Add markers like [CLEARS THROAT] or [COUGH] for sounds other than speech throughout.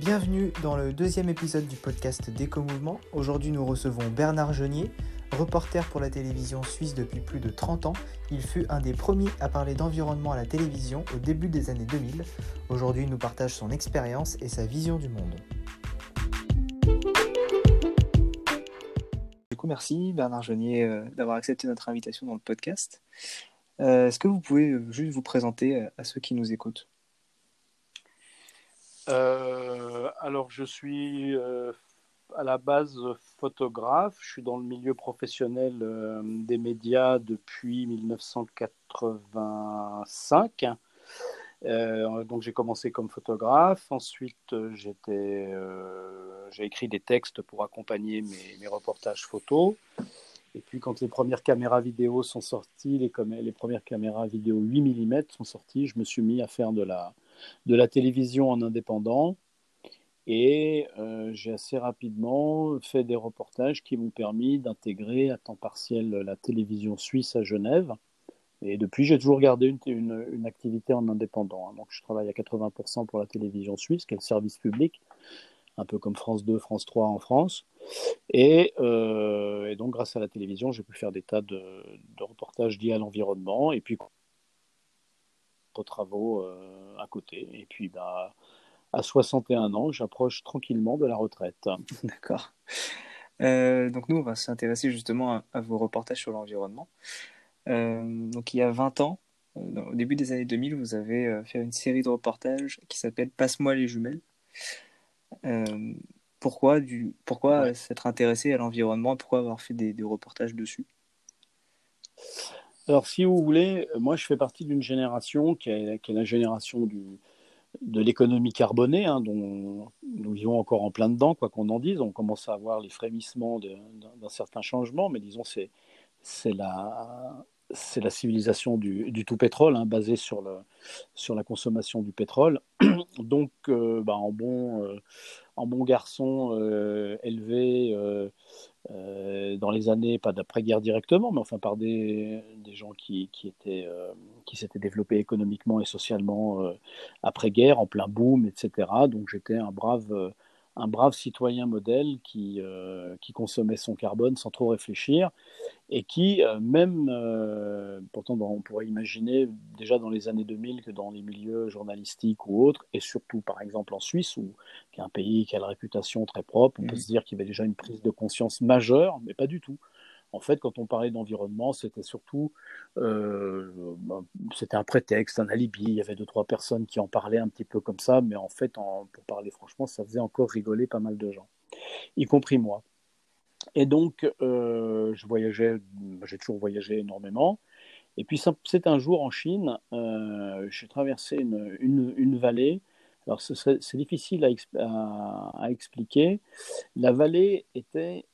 Bienvenue dans le deuxième épisode du podcast Déco-Mouvement. Aujourd'hui, nous recevons Bernard Genier, reporter pour la télévision suisse depuis plus de 30 ans. Il fut un des premiers à parler d'environnement à la télévision au début des années 2000. Aujourd'hui, il nous partage son expérience et sa vision du monde. Du coup, merci Bernard Genier euh, d'avoir accepté notre invitation dans le podcast. Euh, est-ce que vous pouvez euh, juste vous présenter à ceux qui nous écoutent? Alors, je suis à la base photographe. Je suis dans le milieu professionnel des médias depuis 1985. donc j'ai commencé comme photographe. Ensuite, j'ai écrit des textes pour accompagner mes, reportages photos. Et puis quand les premières caméras vidéo sont sorties, les premières caméras vidéo 8 mm sont sorties, je me suis mis à faire de la, de la télévision en indépendant. Et euh, j'ai assez rapidement fait des reportages qui m'ont permis d'intégrer à temps partiel la télévision suisse à Genève. Et depuis, j'ai toujours gardé une, activité en indépendant. Hein. Donc, je travaille à 80% pour la télévision suisse, qui est le service public un peu comme France 2, France 3 en France. Euh, et, donc, grâce à la télévision, j'ai pu faire des tas de, reportages liés à l'environnement et puis aux travaux euh, à côté. Et puis, bah, à 61 ans, j'approche tranquillement de la retraite. [LAUGHS] D'accord. Euh, donc, nous, on va s'intéresser justement à, vos reportages sur l'environnement. donc, il y a 20 ans, au début des années 2000, vous avez fait une série de reportages qui s'appelle Passe-moi les jumelles. Euh, pourquoi du, pourquoi s'être intéressé à l'environnement? Pourquoi avoir fait des, reportages dessus? Alors, si vous voulez, moi, je fais partie d'une génération qui est, la génération de l'économie carbonée, hein, dont nous vivons encore en plein dedans, quoi qu'on en dise. On commence à avoir les frémissements d'un certain changement, mais disons, c'est la, civilisation du, tout pétrole, hein, basée sur, la consommation du pétrole. [CLEARS THROAT] Donc, euh, bah, en, bon, euh, en bon garçon euh, élevé dans les années, pas d'après-guerre directement, mais enfin par des, des gens qui, qui, étaient, qui s'étaient développés économiquement et socialement après-guerre, en plein boom, etc. Donc, j'étais un brave un brave citoyen modèle qui, euh, qui consommait son carbone sans trop réfléchir et qui, euh, même, euh, pourtant on pourrait imaginer déjà dans les années 2000 que dans les milieux journalistiques ou autres, et surtout par exemple en Suisse, où, qui est un pays qui a la réputation très propre, on peut mmh. se dire qu'il y avait déjà une prise de conscience majeure, mais pas du tout. En fait, quand on parlait d'environnement, c'était surtout c'était un prétexte, un alibi. Il y avait deux trois personnes qui en parlaient un petit peu comme ça, mais en fait, pour parler franchement, ça faisait encore rigoler pas mal de gens, y compris moi. Et donc, euh, je voyageais, j'ai toujours voyagé énormément. Et puis, c'est un jour en Chine, euh, j'ai traversé une, vallée. Alors, c'est difficile à, expliquer. La vallée était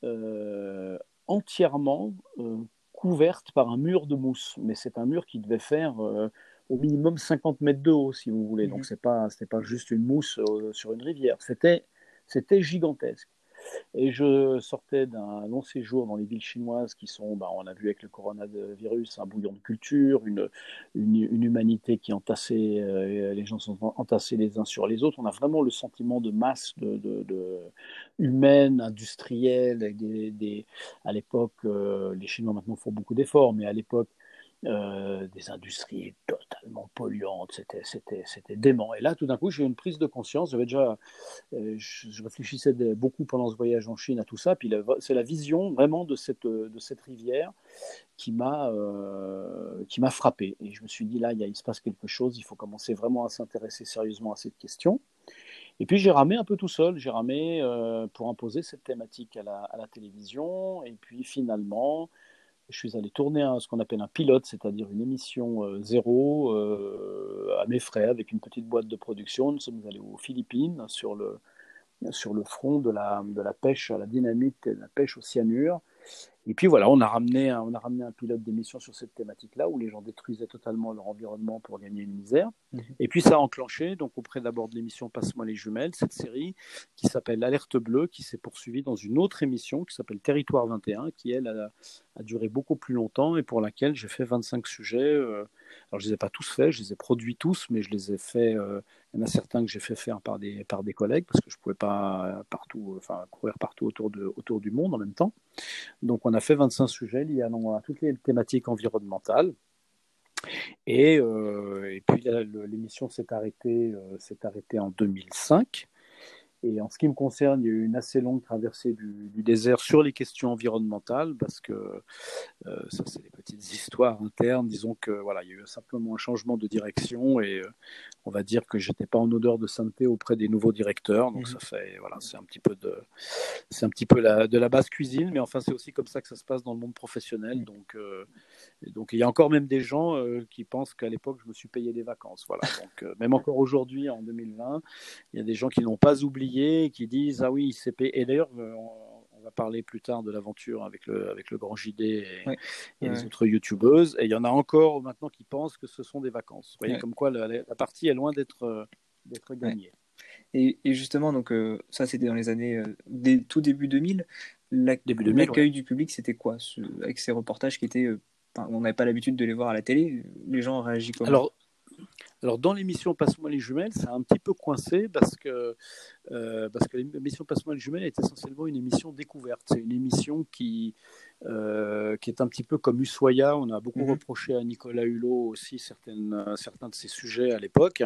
entièrement euh, couverte par un mur de mousse. Mais c'est un mur qui devait faire euh, au minimum 50 mètres de haut, si vous voulez. Donc, mhm. ce n'est pas, pas juste une mousse euh, sur une rivière. C'était gigantesque. Et je sortais d'un long séjour dans les villes chinoises qui sont, bah, on a vu avec le coronavirus, un bouillon de culture, une, une, humanité qui entassait, euh, les gens sont entassés les uns sur les autres. On a vraiment le sentiment de masse de, de, humaine, industrielle. À l'époque, euh, les Chinois maintenant font beaucoup d'efforts, mais à l'époque, euh, des industries totalement polluantes, c'était, c'était, c'était dément. Et là, tout d'un coup, j'ai eu une prise de conscience. Euh, je, réfléchissais beaucoup pendant ce voyage en Chine à tout ça. Puis c'est la vision vraiment de cette, de cette rivière qui m'a, euh, qui m'a frappé. Et je me suis dit là, il se passe quelque chose. Il faut commencer vraiment à s'intéresser sérieusement à cette question. Et puis j'ai ramé un peu tout seul, j'ai ramé pour imposer cette thématique à la, à la, télévision. Et puis finalement, je suis allé tourner ce qu'on appelle un pilote, c'est-à-dire une émission euh, zéro euh, à mes frais avec une petite boîte de production. Nous sommes allés aux Philippines sur le, sur le front de la, de la pêche à la dynamite et de la pêche au cyanure. Et puis voilà, on a ramené, un, on a ramené un pilote d'émission sur cette thématique-là où les gens détruisaient totalement leur environnement pour gagner une misère. Mhm. Et puis ça a enclenché, donc auprès d'abord de l'émission Passe-moi les jumelles, cette série qui s'appelle Alerte bleue, qui s'est poursuivie dans une autre émission qui s'appelle Territoire 21, qui elle a, a, duré beaucoup plus longtemps et pour laquelle j'ai fait 25 sujets. Euh, alors je les ai pas tous faits, je les ai produits tous, mais je les ai faits. Euh, il y en a certains que j'ai fait faire par des, par des collègues parce que je pouvais pas partout, enfin courir partout autour, de, autour du monde en même temps. Donc on a fait 25 sujets liés à, toutes les thématiques environnementales. Et, euh, puis l'émission s'est arrêtée, euh, arrêtée en 2005. Et en ce qui me concerne, il y a eu une assez longue traversée du, désert sur les questions environnementales, parce que euh, ça, c'est des petites histoires internes. Disons que voilà, il y a eu simplement un changement de direction, et euh, on va dire que j'étais pas en odeur de sainteté auprès des nouveaux directeurs. Donc mhm. ça fait voilà, c'est un petit peu de, c'est un petit peu la, de la basse cuisine, mais enfin c'est aussi comme ça que ça se passe dans le monde professionnel. Donc euh, donc il y a encore même des gens qui pensent qu'à l'époque je me suis payé des vacances. Voilà. Donc même encore aujourd'hui en 2020, il y a des gens qui n'ont pas oublié qui disent ah oui CP et d'ailleurs euh, on, va parler plus tard de l'aventure avec le avec le grand JD et, les autres youtubeuses. Et il y en a encore maintenant qui pensent que ce sont des vacances. Vous voyez comme quoi la, partie est loin d'être euh, d'être gagnée. Et, justement donc euh, ça c'était dans les années tout début 2000 l'accueil du public c'était quoi avec ces reportages qui étaient on n'avait pas l'habitude de les voir à la télé. Les gens réagissent comment? Alors alors dans l'émission Passe-moi les jumelles, c'est un petit peu coincé parce que, euh, parce que l'émission Passe-moi les jumelles est essentiellement une émission découverte. C'est une émission qui, euh, qui est un petit peu comme Ushuaïa. On a beaucoup mhm. reproché à Nicolas Hulot aussi certaines, certains de ses sujets à l'époque.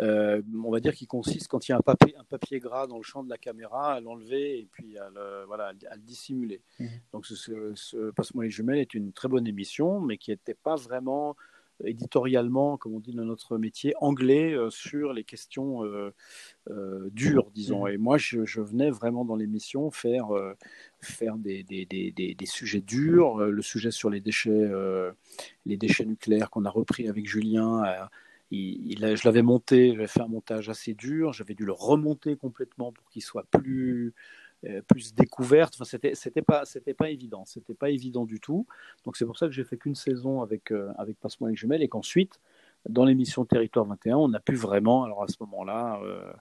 Euh, on va dire qu'il consiste, quand il y a un papier, un papier gras dans le champ de la caméra, à l'enlever et puis à le, voilà, à le dissimuler. Mhm. Donc ce, ce Passe-moi les jumelles est une très bonne émission, mais qui n'était pas vraiment éditorialement, comme on dit dans notre métier, anglais euh, sur les questions euh, euh, dures, disons. Mmh. Et moi, je, venais vraiment dans l'émission faire, faire des, des, des, des, sujets durs, le sujet sur les déchets, les déchets nucléaires qu'on a repris avec Julien. Il, je l'avais monté, j'avais fait un montage assez dur, j'avais dû le remonter complètement pour qu'il soit plus plus découverte. Enfin, c'était c'était pas c'était pas évident, c'était pas évident du tout. Donc c'est pour ça que j'ai fait qu'une saison avec euh, avec Passe-moi les jumelles et qu'ensuite dans l'émission Territoire 21, on a pu vraiment alors à ce moment-là euh,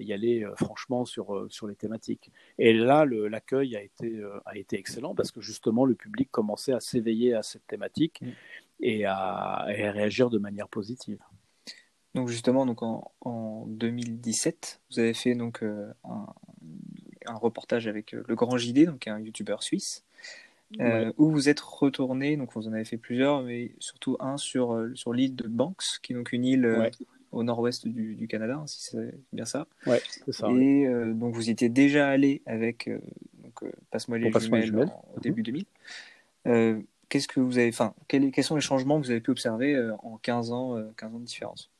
y aller franchement sur sur les thématiques. Et là l'accueil a été a été excellent parce que justement le public commençait à s'éveiller à cette thématique mm. et à, réagir de manière positive. Donc justement, donc en, en 2017, vous avez fait donc un, un reportage avec euh, le Grand JD, donc un youtubeur suisse, euh, où vous êtes retourné, donc vous en avez fait plusieurs, mais surtout un sur, euh, sur l'île de Banks, qui est donc une île au nord-ouest du, Canada, hein, si c'est bien ça. Ouais, c'est ça. Et donc vous étiez déjà allé avec donc, Passe-moi les jumelles, au début 2000. Mhm. Qu'est-ce que vous avez, enfin, quels, quels, sont les changements que vous avez pu observer en 15 ans, 15 ans de différence?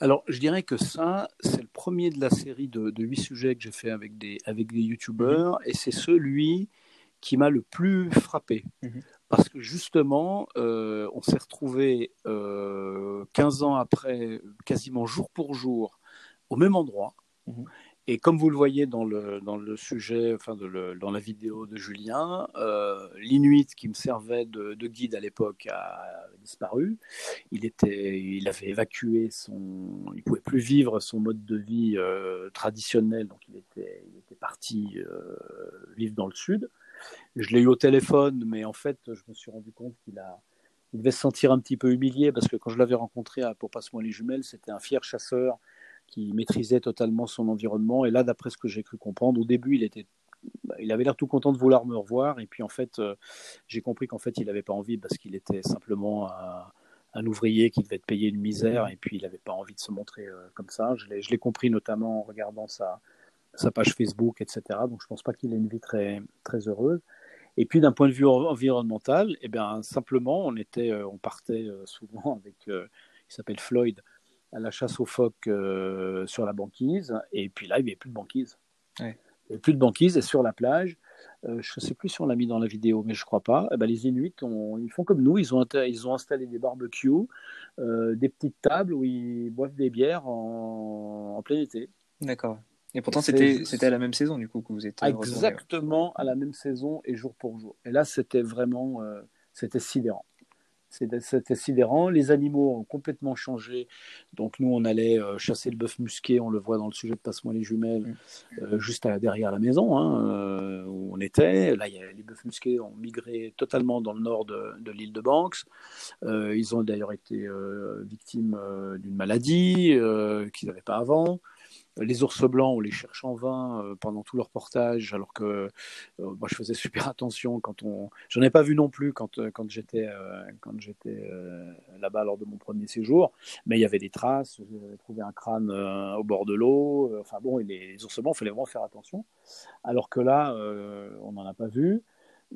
Alors, je dirais que ça, c'est le premier de la série de, huit sujets que j'ai fait avec des, avec des youtubeurs, mhm. et c'est celui qui m'a le plus frappé. Mhm. Parce que justement, euh, on s'est retrouvé euh, 15 ans après, quasiment jour pour jour, au même endroit. Mhm. Et comme vous le voyez dans le, dans le sujet, enfin dans la vidéo de Julien, euh, l'Inuit qui me servait de, guide à l'époque a disparu. Il, était, il avait évacué son. Il pouvait plus vivre son mode de vie euh, traditionnel, donc il était, il était parti euh, vivre dans le sud. Je l'ai eu au téléphone, mais en fait, je me suis rendu compte qu'il a. Il devait se sentir un petit peu humilié parce que quand je l'avais rencontré à Pour Passe-moi les jumelles, c'était un fier chasseur qui maîtrisait totalement son environnement. Et là, d'après ce que j'ai cru comprendre, au début, il était il avait l'air tout content de vouloir me revoir. Et puis en fait, euh, j'ai compris qu'en fait, il n'avait pas envie parce qu'il était simplement un, ouvrier qui devait être payé une misère. Et puis il n'avait pas envie de se montrer euh, comme ça. Je l'ai compris notamment en regardant sa, sa page Facebook, etc. Donc je ne pense pas qu'il ait une vie très, très heureuse. Et puis d'un point de vue environnemental, eh bien, simplement, on, était, euh, on partait souvent [LAUGHS] avec, il s'appelle Floyd, à la chasse aux phoques euh, sur la banquise. Et puis là, il n'y avait plus de banquise. Il n'y avait plus de banquise. Et sur la plage, euh, je ne sais plus si on l'a mis dans la vidéo, mais je ne crois pas. Eh ben, les Inuits, ils font comme nous. Ils ont, ils ont installé des barbecues, euh, des petites tables où ils boivent des bières en, en plein été. D'accord. Et pourtant, c'était à la même saison, du coup, que vous êtes. Exactement à la même saison et jour pour jour. Et là, c'était vraiment. c'était sidérant. C'était sidérant. Les animaux ont complètement changé. Donc nous, on allait euh, chasser le bœuf musqué, on le voit dans le sujet de Passe-moi les jumelles, mm. euh, juste derrière la maison hein, euh, où on était. Là, les bœufs musqués ont migré totalement dans le nord de, de l'île de Banks. ils ont d'ailleurs été victimes d'une maladie qu'ils n'avaient pas avant. Les ours blancs, on les cherche en vain euh, pendant tout leur portage, alors que euh, moi je faisais [LAUGHS] super attention quand on. J'en ai pas vu non plus quand, euh, quand j'étais là-bas lors de mon premier séjour, mais il y avait des traces. J'avais trouvé un crâne au bord de l'eau. Enfin bon, les, ours blancs, il fallait vraiment faire attention. Alors que là, on n'en a pas vu.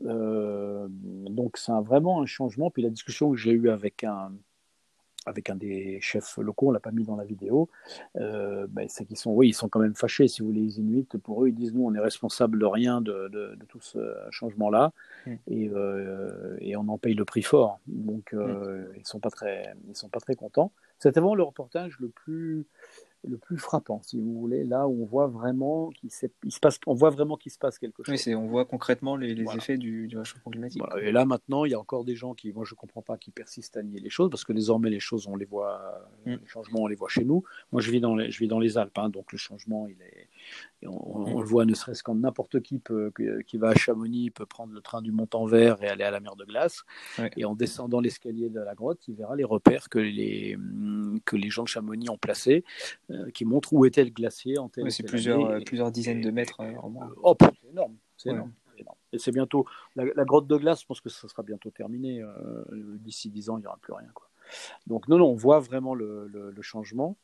donc c'est vraiment un changement. Puis la discussion que j'ai eue avec un avec un des chefs locaux, on l'a pas mis dans la vidéo, euh, ben, c'est qu'ils sont, oui, ils sont quand même fâchés, si vous voulez, les Inuits. Pour eux, ils disent, nous, on est responsable de rien de, de, tout ce changement-là, mm. et, euh, et, on en paye le prix fort. Donc, euh, mm. ils sont pas très, ils sont pas très contents. C'était vraiment le reportage le plus, le plus frappant, si vous voulez, là où on voit vraiment qu'il se passe, on voit vraiment qu'il se passe quelque chose. Oui, on voit concrètement les, effets du, du, réchauffement climatique. Et là maintenant, il y a encore des gens qui, moi je comprends pas, qui persistent à nier les choses parce que désormais les choses, on les voit, mm. les changements, on les voit chez nous. Moi, je vis dans les, je vis dans les Alpes, hein, donc le changement, il est, on, le voit ne serait-ce qu'en n'importe qui peut, qui va à Chamonix peut prendre le train du Mont-en-Vert et aller à la mer de glace. Et en descendant l'escalier de la grotte, il verra les repères que les, que les gens de Chamonix ont placés, euh, qui montrent où était le glacier en c'est plusieurs, euh, plusieurs dizaines de mètres. Euh, oh, c'est énorme. C'est énorme. Et c'est bientôt la, grotte de glace. Je pense que ça sera bientôt terminé. D'ici dix ans, il n'y aura plus rien. Quoi. Donc non, non, on voit vraiment le, le changement.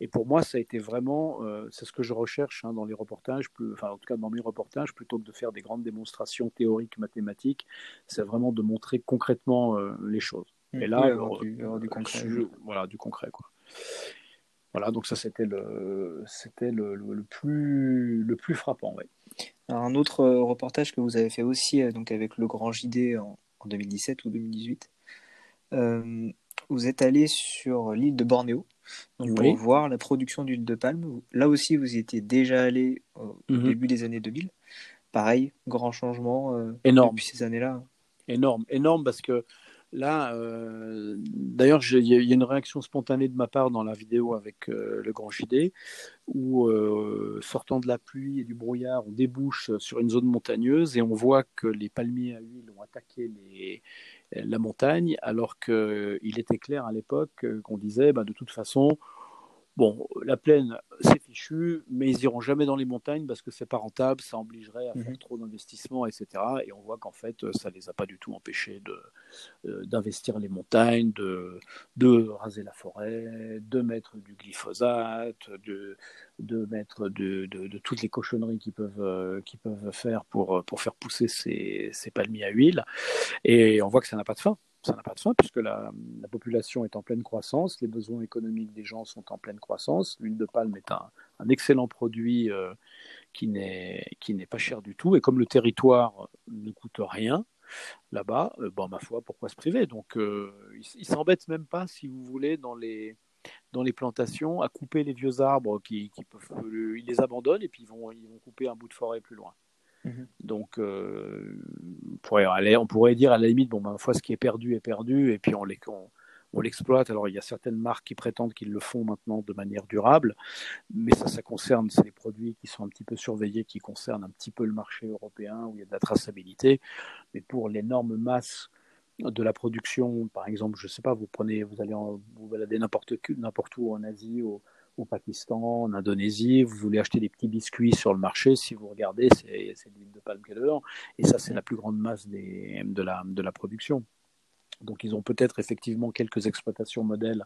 Et pour moi, ça a été vraiment, euh, c'est ce que je recherche hein, dans les reportages, plus, enfin en tout cas dans mes reportages, plutôt que de faire des grandes démonstrations théoriques, mathématiques, c'est vraiment de montrer concrètement euh, les choses. Mmh. Et là, euh, du, concret. voilà, du concret quoi. Voilà, donc ça c'était le, c'était le, le, plus, le plus frappant. Ouais. un autre reportage que vous avez fait aussi, donc avec le Grand JD en, en 2017 ou 2018. Vous êtes allé sur l'île de Bornéo pour voir la production d'huile de palme. Là aussi, vous y étiez déjà allé au mhm. début des années 2000. Pareil, grand changement euh, énorme. depuis ces années-là. Énorme, énorme parce que là, euh, d'ailleurs, il y, a une réaction spontanée de ma part dans la vidéo avec euh, le grand JD, où sortant de la pluie et du brouillard, on débouche sur une zone montagneuse et on voit que les palmiers à huile ont attaqué les, la montagne, alors qu'il était clair à l'époque qu'on disait, bah, de toute façon, Bon, la plaine, c'est fichu, mais ils iront jamais dans les montagnes parce que c'est pas rentable, ça obligerait à faire mhm. trop d'investissements, etc. Et on voit qu'en fait, ça les a pas du tout empêchés de euh, d'investir les montagnes, de de raser la forêt, de mettre du glyphosate, de de mettre de, de, toutes les cochonneries qu'ils peuvent euh, qu'ils peuvent faire pour pour faire pousser ces, ces palmiers à huile. Et on voit que ça n'a pas de fin ça n'a pas de fin puisque la, population est en pleine croissance, les besoins économiques des gens sont en pleine croissance. L'huile de palme est un, excellent produit euh, qui n'est pas cher du tout et comme le territoire ne coûte rien là-bas, euh, bon ma foi, pourquoi se priver? Donc euh, ils il s'embêtent même pas, si vous voulez, dans les plantations à couper les vieux arbres qui, qui peuvent, ils les abandonnent et puis ils vont couper un bout de forêt plus loin. Mhm. Donc, euh, on, pourrait aller, on pourrait dire à la limite, bon, ben, fois, ce qui est perdu est perdu, et puis on, l'exploite. Alors, il y a certaines marques qui prétendent qu'ils le font maintenant de manière durable, mais ça, ça concerne, c'est les produits qui sont un petit peu surveillés, qui concernent un petit peu le marché européen, où il y a de la traçabilité. Mais pour l'énorme masse de la production, par exemple, je sais pas, vous prenez, vous allez vous balader n'importe n'importe où en Asie, au, au Pakistan, en Indonésie, vous voulez acheter des petits biscuits sur le marché, si vous regardez, c'est l'huile de palme qui est dedans. Et ça, c'est la plus grande masse de, la, de la production. Donc ils ont peut-être effectivement quelques exploitations modèles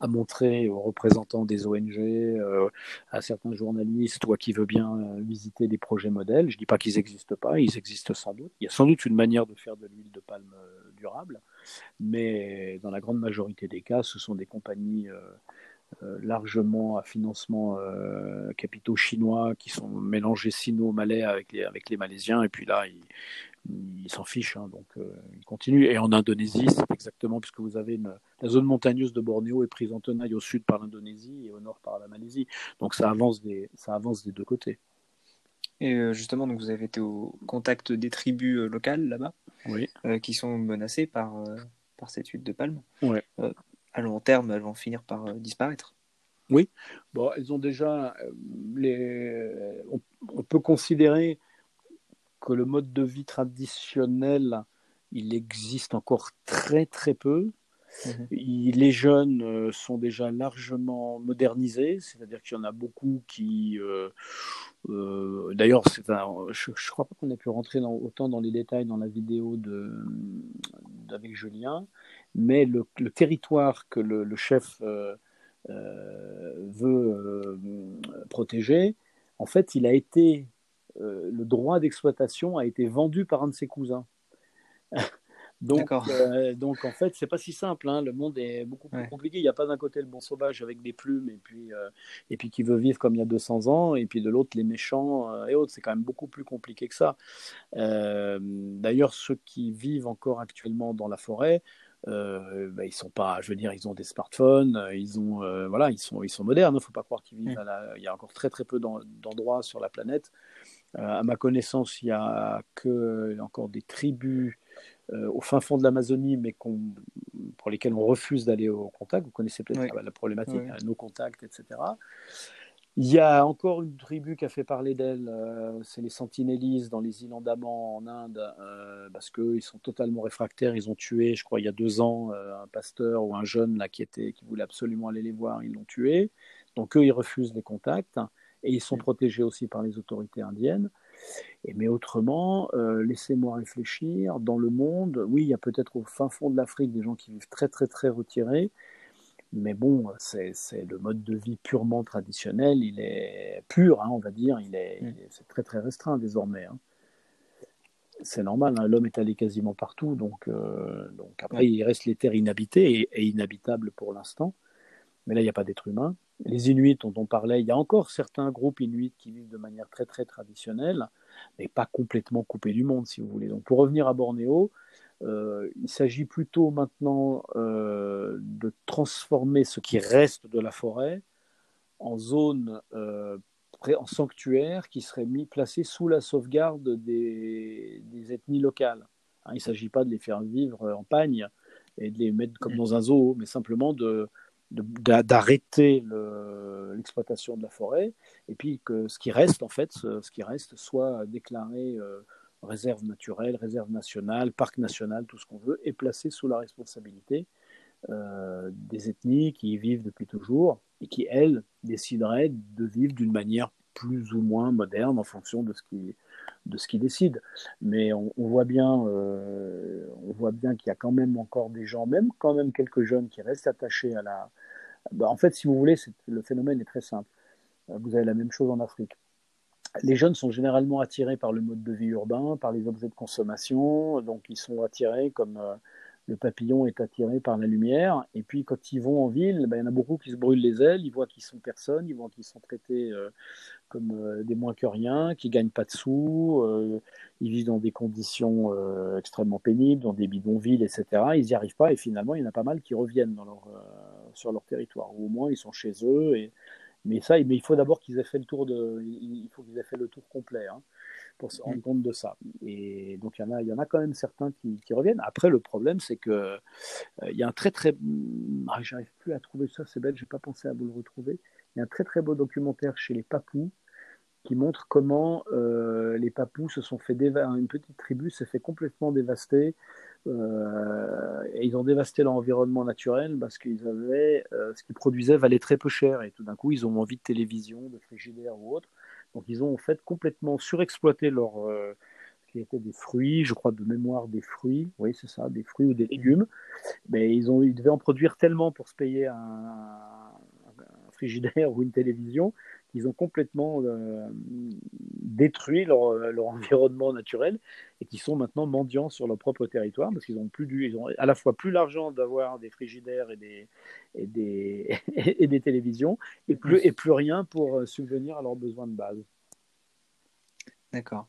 à montrer aux représentants des ONG, euh, à certains journalistes, toi qui veux bien euh, visiter des projets modèles. Je ne dis pas qu'ils n'existent pas, ils existent sans doute. Il y a sans doute une manière de faire de l'huile de palme euh, durable, mais dans la grande majorité des cas, ce sont des compagnies largement à financement euh, capitaux chinois qui sont mélangés sino-malais avec les, avec les Malaisiens. Et puis là, ils s'en fichent, hein, donc euh, ils continuent. Et en Indonésie, c'est exactement puisque vous avez une, la zone montagneuse de Bornéo est prise en tenaille au sud par l'Indonésie et au nord par la Malaisie. Donc ça avance des, ça avance des deux côtés. Et euh, justement, donc vous avez été au contact des tribus euh, locales là-bas, oui. qui sont menacées par, par cette huile de palme. Ouais. À long terme, elles vont finir par disparaître. Oui, bon, elles ont déjà. Les... on peut considérer que le mode de vie traditionnel, il existe encore très très peu. Mhm. les jeunes euh, sont déjà largement modernisés, c'est-à-dire qu'il y en a beaucoup qui. Euh, euh, d'ailleurs, je ne crois pas qu'on ait pu rentrer dans, autant dans les détails dans la vidéo de, avec Julien, mais le, territoire que le, le chef veut protéger, en fait, il a été euh, le droit d'exploitation a été vendu par un de ses cousins. [LAUGHS] donc, euh, donc, en fait, c'est pas si simple. Hein. Le monde est beaucoup plus compliqué. Il n'y a pas d'un côté le bon sauvage avec des plumes et puis, euh, et puis qui veut vivre comme il y a 200 ans, et puis de l'autre les méchants et autres. C'est quand même beaucoup plus compliqué que ça. D'ailleurs, ceux qui vivent encore actuellement dans la forêt, euh, bah, ils sont pas, je veux dire, ils ont des smartphones, ils ont, voilà, ils sont, ils sont modernes. Il hein. ne faut pas croire qu'ils vivent. À Il y a encore très très peu d'endroits sur la planète euh, à ma connaissance, il n'y a que encore des tribus euh, au fin fond de l'Amazonie, mais pour lesquelles on refuse d'aller au contact. Vous connaissez peut-être la problématique, hein, nos contacts, etc. Il y a encore une tribu qui a fait parler d'elle, euh, c'est les Sentinellis dans les îles Andaman en Inde, parce qu'ils sont totalement réfractaires. Ils ont tué, je crois, il y a deux ans, un pasteur ou un jeune là, qui, était, qui voulait absolument aller les voir, ils l'ont tué. Donc eux, ils refusent les contacts et ils sont protégés aussi par les autorités indiennes. Et, mais autrement, euh, laissez-moi réfléchir, dans le monde, oui, il y a peut-être au fin fond de l'Afrique des gens qui vivent très très très retirés, mais bon, c'est le mode de vie purement traditionnel, il est pur, hein, on va dire, il est, c'est très très restreint désormais. Hein. C'est normal, hein, l'homme est allé quasiment partout, donc, euh, donc après il reste les terres inhabitées et inhabitables pour l'instant, mais là il n'y a pas d'être humain les Inuits dont on parlait, il y a encore certains groupes Inuits qui vivent de manière très très traditionnelle, mais pas complètement coupés du monde, si vous voulez. Donc pour revenir à Bornéo, euh, il s'agit plutôt maintenant euh, de transformer ce qui reste de la forêt en zone, euh, en sanctuaire qui serait mis, placé sous la sauvegarde des, ethnies locales. Hein, il ne s'agit pas de les faire vivre en pagne et de les mettre comme mmh. dans un zoo, mais simplement de, d'arrêter l'exploitation de la forêt et puis que ce qui reste en fait ce, qui reste soit déclaré euh, réserve naturelle réserve nationale parc national tout ce qu'on veut et placé sous la responsabilité euh, des ethnies qui y vivent depuis toujours et qui elles décideraient de vivre d'une manière plus ou moins moderne en fonction de ce qui de ce qu'ils décident. Mais on, voit bien, euh, bien qu'il y a quand même encore des gens, même quand même quelques jeunes qui restent attachés à la, bah, en fait, si vous voulez, le phénomène est très simple. Euh, vous avez la même chose en Afrique. Les jeunes sont généralement attirés par le mode de vie urbain, par les objets de consommation, donc ils sont attirés comme euh, le papillon est attiré par la lumière. Et puis quand ils vont en ville, ben, il y en a beaucoup qui se brûlent les ailes, ils voient qu'ils sont personne, ils voient qu'ils sont traités euh, comme euh, des moins que rien, qu'ils gagnent pas de sous, ils vivent dans des conditions extrêmement pénibles, dans des bidonvilles, etc. Ils n'y arrivent pas et finalement il y en a pas mal qui reviennent sur leur territoire, ou au moins ils sont chez eux. Et... Mais ça, mais il faut d'abord qu'ils aient fait le tour de, il faut qu'ils aient fait le tour complet. Hein pour se rendre mm. compte de ça. Et donc, il y en a, il y en a quand même certains qui, reviennent. Après, le problème, c'est que euh, il y a un très, très. Ah, j'arrive plus à trouver ça, c'est bête, j'ai pas pensé à vous le retrouver. Il y a un très, très beau documentaire chez les Papous qui montre comment euh, les Papous se sont fait dévaster, une petite tribu s'est fait complètement dévaster. Euh, et ils ont dévasté leur environnement naturel parce qu'ils avaient ce qu'ils produisaient valait très peu cher. Et tout d'un coup ils ont envie de télévision, de frigidaire ou autre. Donc ils ont en fait complètement surexploité leur euh, qui étaient des fruits, je crois de mémoire des fruits, oui c'est ça, des fruits ou des légumes. Mais ils ont, ils devaient en produire tellement pour se payer un, un frigidaire [LAUGHS] ou une télévision ils ont complètement euh, détruit leur, leur, environnement naturel et qui sont maintenant mendiants sur leur propre territoire parce qu'ils ont plus du, ils ont à la fois plus l'argent d'avoir des frigidaires et des, et des, [LAUGHS] et des télévisions et plus, et plus rien pour euh, subvenir à leurs besoins de base. D'accord.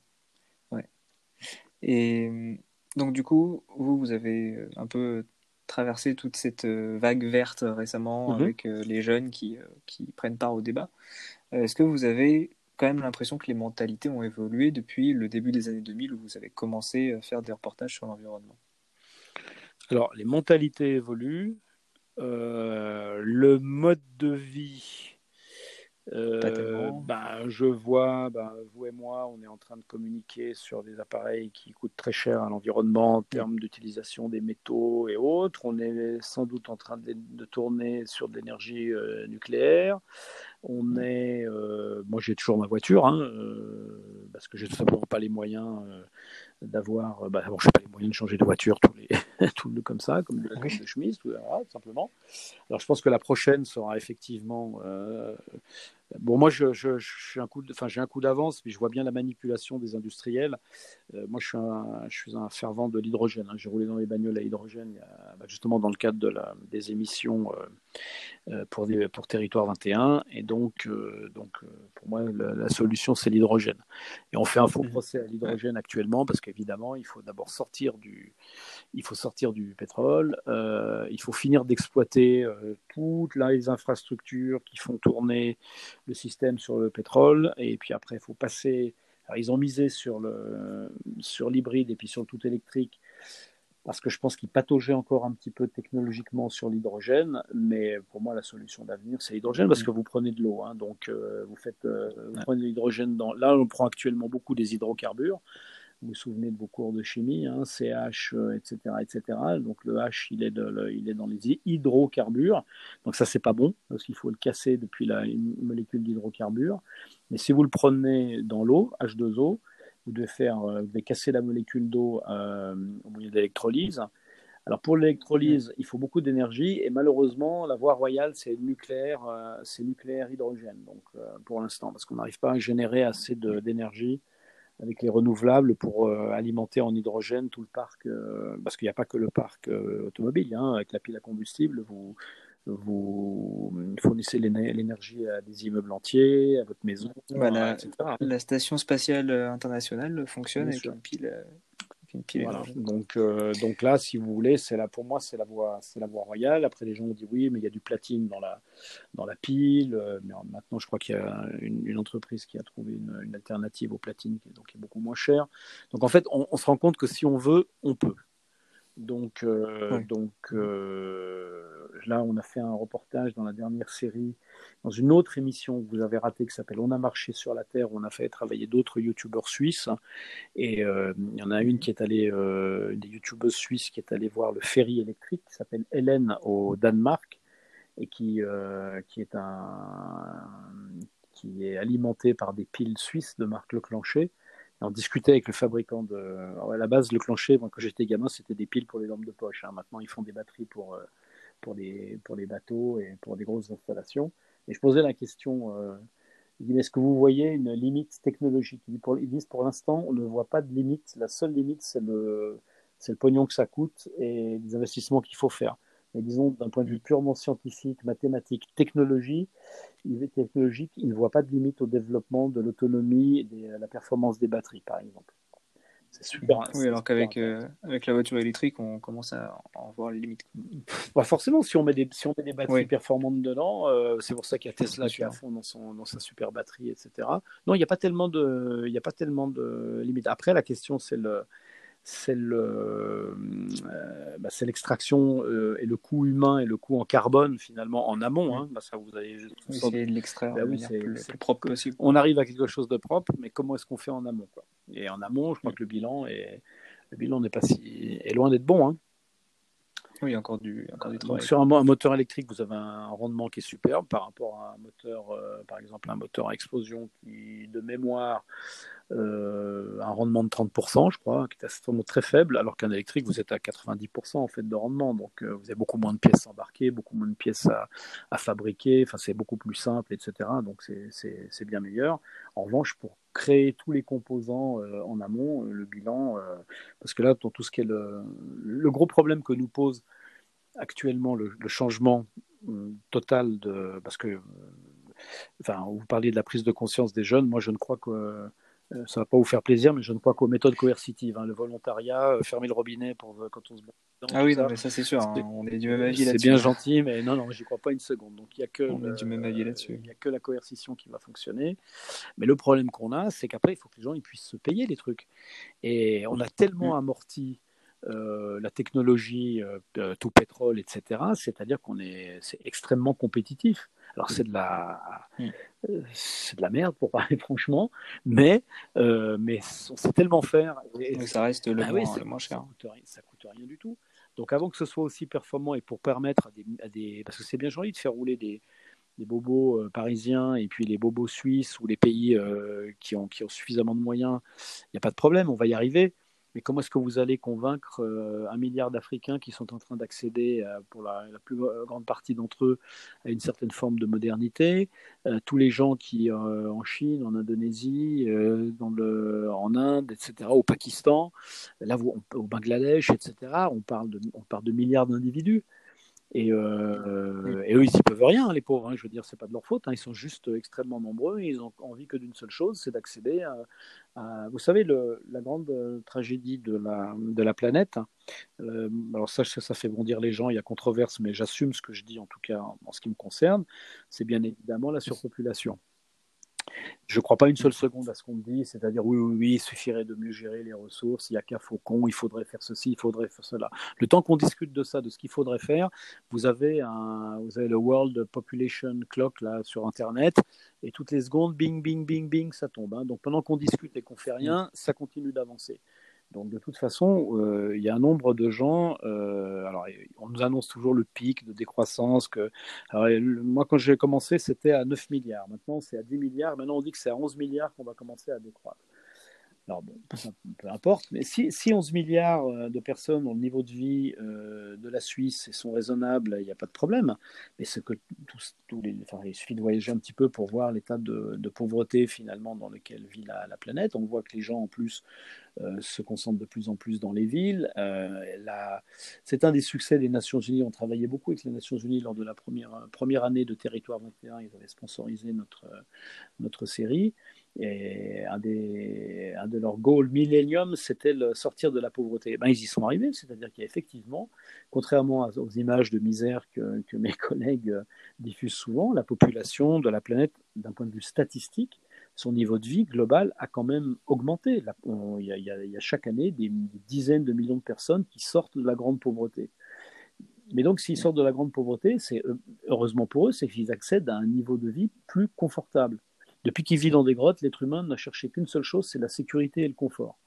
Ouais. Et donc du coup, vous, vous avez un peu traversé toute cette vague verte récemment Mhm. avec les jeunes qui, qui prennent part au débat. Est-ce que vous avez quand même l'impression que les mentalités ont évolué depuis le début des années 2000 où vous avez commencé à faire des reportages sur l'environnement? Alors, les mentalités évoluent. Euh, le mode de vie, euh, ben, je vois, ben, vous et moi, on est en train de communiquer sur des appareils qui coûtent très cher à l'environnement en termes d'utilisation des métaux et autres. On est sans doute en train de, de tourner sur de l'énergie euh, nucléaire. On est, euh, moi j'ai toujours ma voiture, hein, parce que j'ai tout simplement pas les moyens d'avoir, bah, bon, je pas les moyens de changer de voiture tous les, [LAUGHS] tout le comme ça, comme de, Oui. de chemise, tout, voilà, tout simplement. Alors je pense que la prochaine sera effectivement, euh, bon moi je, je, je suis un coup, de- enfin j'ai un coup d'avance, mais je vois bien la manipulation des industriels. Euh, moi je suis un, je suis un fervent de l'hydrogène. hein. J'ai roulé dans les bagnoles à hydrogène, a- bah, justement dans le cadre de la, des émissions. euh, euh, pour, des, pour Territoire 21. Et donc, euh, donc pour moi, la, la solution, c'est l'hydrogène. Et on fait un faux Mhm. procès à l'hydrogène actuellement parce qu'évidemment, il faut d'abord sortir du, il faut sortir du pétrole, euh, il faut finir d'exploiter euh, toutes les infrastructures qui font tourner le système sur le pétrole. Et puis après, il faut passer. Alors, ils ont misé sur le sur l'hybride et puis sur le tout électrique parce que je pense qu'ils pataugeaient encore un petit peu technologiquement sur l'hydrogène, mais pour moi la solution d'avenir c'est l'hydrogène parce que vous prenez de l'eau, hein, donc euh, vous faites, euh, vous prenez de l'hydrogène dans. Là on prend actuellement beaucoup des hydrocarbures. Vous vous souvenez de vos cours de chimie, hein, CH, etc., etc. Donc le H il est, de, le- il est dans les hydrocarbures, donc ça c'est pas bon parce qu'il faut le casser depuis la une molécule d'hydrocarbure. Mais si vous le prenez dans l'eau, H2O, vous devez faire, euh, vous devez casser la molécule d'eau euh, au moyen d'électrolyse. Alors pour l'électrolyse, il faut beaucoup d'énergie et malheureusement la voie royale c'est nucléaire, euh, c'est nucléaire hydrogène. Donc euh, pour l'instant, parce qu'on n'arrive pas à générer assez d'énergie avec les renouvelables pour euh, alimenter en hydrogène tout le parc, euh, parce qu'il n'y a pas que le parc euh, automobile. Hein, avec la pile à combustible, vous vous fournissez l'éne- l'énergie à des immeubles entiers, à votre maison, Voilà. etc. La station spatiale internationale fonctionne Bien avec sûr. une pile, une pile Voilà. hydrogène. Donc, euh, donc là, si vous voulez, c'est là pour moi, c'est la voie, c'est la voie royale. Après, les gens ont dit oui, mais il y a du platine dans la dans la pile. Euh, Mais maintenant, je crois qu'il y a une, une entreprise qui a trouvé une, une alternative au platine, qui est donc qui est beaucoup moins cher. Donc en fait, on, on se rend compte que si on veut, on peut. Donc, euh, donc euh, là, on a fait un reportage dans la dernière série, dans une autre émission que vous avez ratée, qui s'appelle On a marché sur la Terre, où on a fait travailler d'autres youtubeurs suisses. Et euh, il y en a une qui est allée, euh, des youtubeuses suisses qui est allée voir le ferry électrique, qui s'appelle Hélène au Danemark, et qui, euh, qui est un qui est alimenté par des piles suisses de marque Leclanché. On discutait avec le fabricant de. À la base, Leclanché, moi, quand j'étais gamin, c'était des piles pour les lampes de poche. hein. Maintenant, ils font des batteries pour, euh, pour, les, pour les bateaux et pour des grosses installations. Et je posais la question. Euh, est-ce que vous voyez une limite technologique? Ils disent, pour l'instant, on ne voit pas de limite. La seule limite, c'est le, c'est le pognon que ça coûte et les investissements qu'il faut faire. Mais disons, d'un point de vue purement scientifique, mathématique, technologie, technologique, il ne voit pas de limite au développement de l'autonomie et de la performance des batteries, par exemple. C'est super. Oui, alors qu'avec euh, avec la voiture électrique, on commence à en voir les limites. Bah, forcément, si on met des, si on met des batteries Oui. performantes dedans, euh, c'est pour ça qu'il y a Tesla qui est à fond dans, son, dans sa super batterie, etc. Non, il n'y a pas tellement de, il n'y a pas tellement de limites. Après, la question, c'est le, c'est le, euh, bah, c'est l'extraction euh, et le coût humain et le coût en carbone finalement en amont. Hein. Bah, ça, vous avez Essayer de l'extraire Bah oui, plus propre possible. on arrive à quelque chose de propre, mais comment est-ce qu'on fait en amont quoi? Et en amont, je crois que le bilan est, le bilan n'est pas si, est loin d'être bon. Hein. Oui, il y a encore du, encore du Donc, travail. sur un, mo- un moteur électrique, vous avez un rendement qui est superbe par rapport à un moteur, euh, par exemple, un moteur à explosion qui, de mémoire, euh, a un rendement de 30%, je crois, qui est assez- très faible, alors qu'un électrique, vous êtes à 90% en fait de rendement. Donc, euh, vous avez beaucoup moins de pièces embarquées, beaucoup moins de pièces à, à fabriquer. Enfin, c'est beaucoup plus simple, etc. Donc, c'est bien meilleur. En revanche, pour créer tous les composants euh, en amont, euh, le bilan, euh, parce que là, dans tout ce qui est le, le gros problème que nous pose actuellement le, le changement total de parce que enfin vous parliez de la prise de conscience des jeunes. Moi je ne crois que ça va pas vous faire plaisir, mais je ne crois qu'aux méthodes coercitives. Hein, le volontariat, euh, fermer le robinet pour quand on se Ah oui, non, mais ça c'est sûr. Hein, on est du même avis là-dessus. C'est bien gentil, mais non, non, j'y crois pas une seconde. Donc il y a que on est du même avis là-dessus. Il y a que la coercition qui va fonctionner. Mais le problème qu'on a, c'est qu'après, il faut que les gens ils puissent se payer les trucs. Et on a tellement mm. amorti euh, la technologie, euh, tout pétrole, etc. C'est-à-dire qu'on est, c'est extrêmement compétitif. Alors c'est de la, mm. euh, c'est de la merde pour parler [LAUGHS] franchement, mais mais on sait tellement faire. Et, ça reste le, ah moins, le moins, cher. Ça coûte, ça coûte rien du tout. Donc avant que ce soit aussi performant et pour permettre à des, à des parce que c'est bien joli de faire rouler des, des bobos parisiens et puis les bobos suisses ou les pays qui, ont, qui ont suffisamment de moyens, il n'y a pas de problème, on va y arriver. Mais comment est-ce que vous allez convaincre euh, un milliard d'Africains qui sont en train d'accéder, euh, pour la, plus grande partie d'entre eux, à une certaine forme de modernité euh, Tous les gens qui, en Chine, en Indonésie, en Inde, etc., au Pakistan, là, au Bangladesh, etc., on parle de milliards d'individus. Et, euh, et, eux, ils n'y peuvent rien, les pauvres. Hein. je veux dire, c'est pas de leur faute. Hein. ils sont juste extrêmement nombreux. Et ils ont envie que d'une seule chose, c'est d'accéder à, Vous savez, le, la grande euh, tragédie de la, de la planète. Hein, euh, alors ça, ça fait bondir les gens. Il y a controverse, mais j'assume ce que je dis en tout cas en ce qui me concerne. C'est bien évidemment la surpopulation. Je ne crois pas une seule seconde à ce qu'on dit, c'est-à-dire oui, oui, oui, il suffirait de mieux gérer les ressources, il n'y a qu'à Faucon, il faudrait faire ceci, il faudrait faire cela. Le temps qu'on discute de ça, de ce qu'il faudrait faire, vous avez, un, vous avez le World Population Clock là, sur Internet, et toutes les secondes, bing, bing, bing, bing, ça tombe. Hein. Donc pendant qu'on discute et qu'on fait rien, ça continue d'avancer. Donc de toute façon, euh, il y a un nombre de gens. Euh, alors, on nous annonce toujours le pic de décroissance. Que, moi, quand j'ai commencé, c'était à 9 milliards. Maintenant, c'est à 10 milliards. Maintenant, on dit que c'est à 11 milliards qu'on va commencer à décroître. Alors bon, peu importe, mais si, si, 11 milliards euh, de personnes ont le niveau de vie euh, de la Suisse et sont raisonnables, il n'y a pas de problème. Mais ce que il suffit de voyager un petit peu pour voir l'état de, pauvreté finalement dans lequel vit la, la, planète. On voit que les gens en plus euh, se concentrent de plus en plus dans les villes. c'est un des succès des Nations Unies. On travaillait beaucoup avec les Nations Unies lors de la première, année de Territoire 21. Ils avaient sponsorisé notre série. Et un, des, un de leurs goals millénium, c'était le sortir de la pauvreté. Ben, ils y sont arrivés, c'est-à-dire qu'il y a effectivement, contrairement aux images de misère que, que mes [LAUGHS] collègues euh, diffusent souvent, la population de la planète, d'un point de vue statistique, son niveau de vie global a quand même augmenté. Il y, a, il y a chaque année des, dizaines de millions de personnes qui sortent de la grande pauvreté. Mais donc, s'ils sortent de la grande pauvreté, c'est heureusement pour eux, c'est qu'ils accèdent à un niveau de vie plus confortable. Depuis qu'il vit dans des grottes, l'être humain n'a cherché qu'une seule chose, c'est la sécurité et le confort.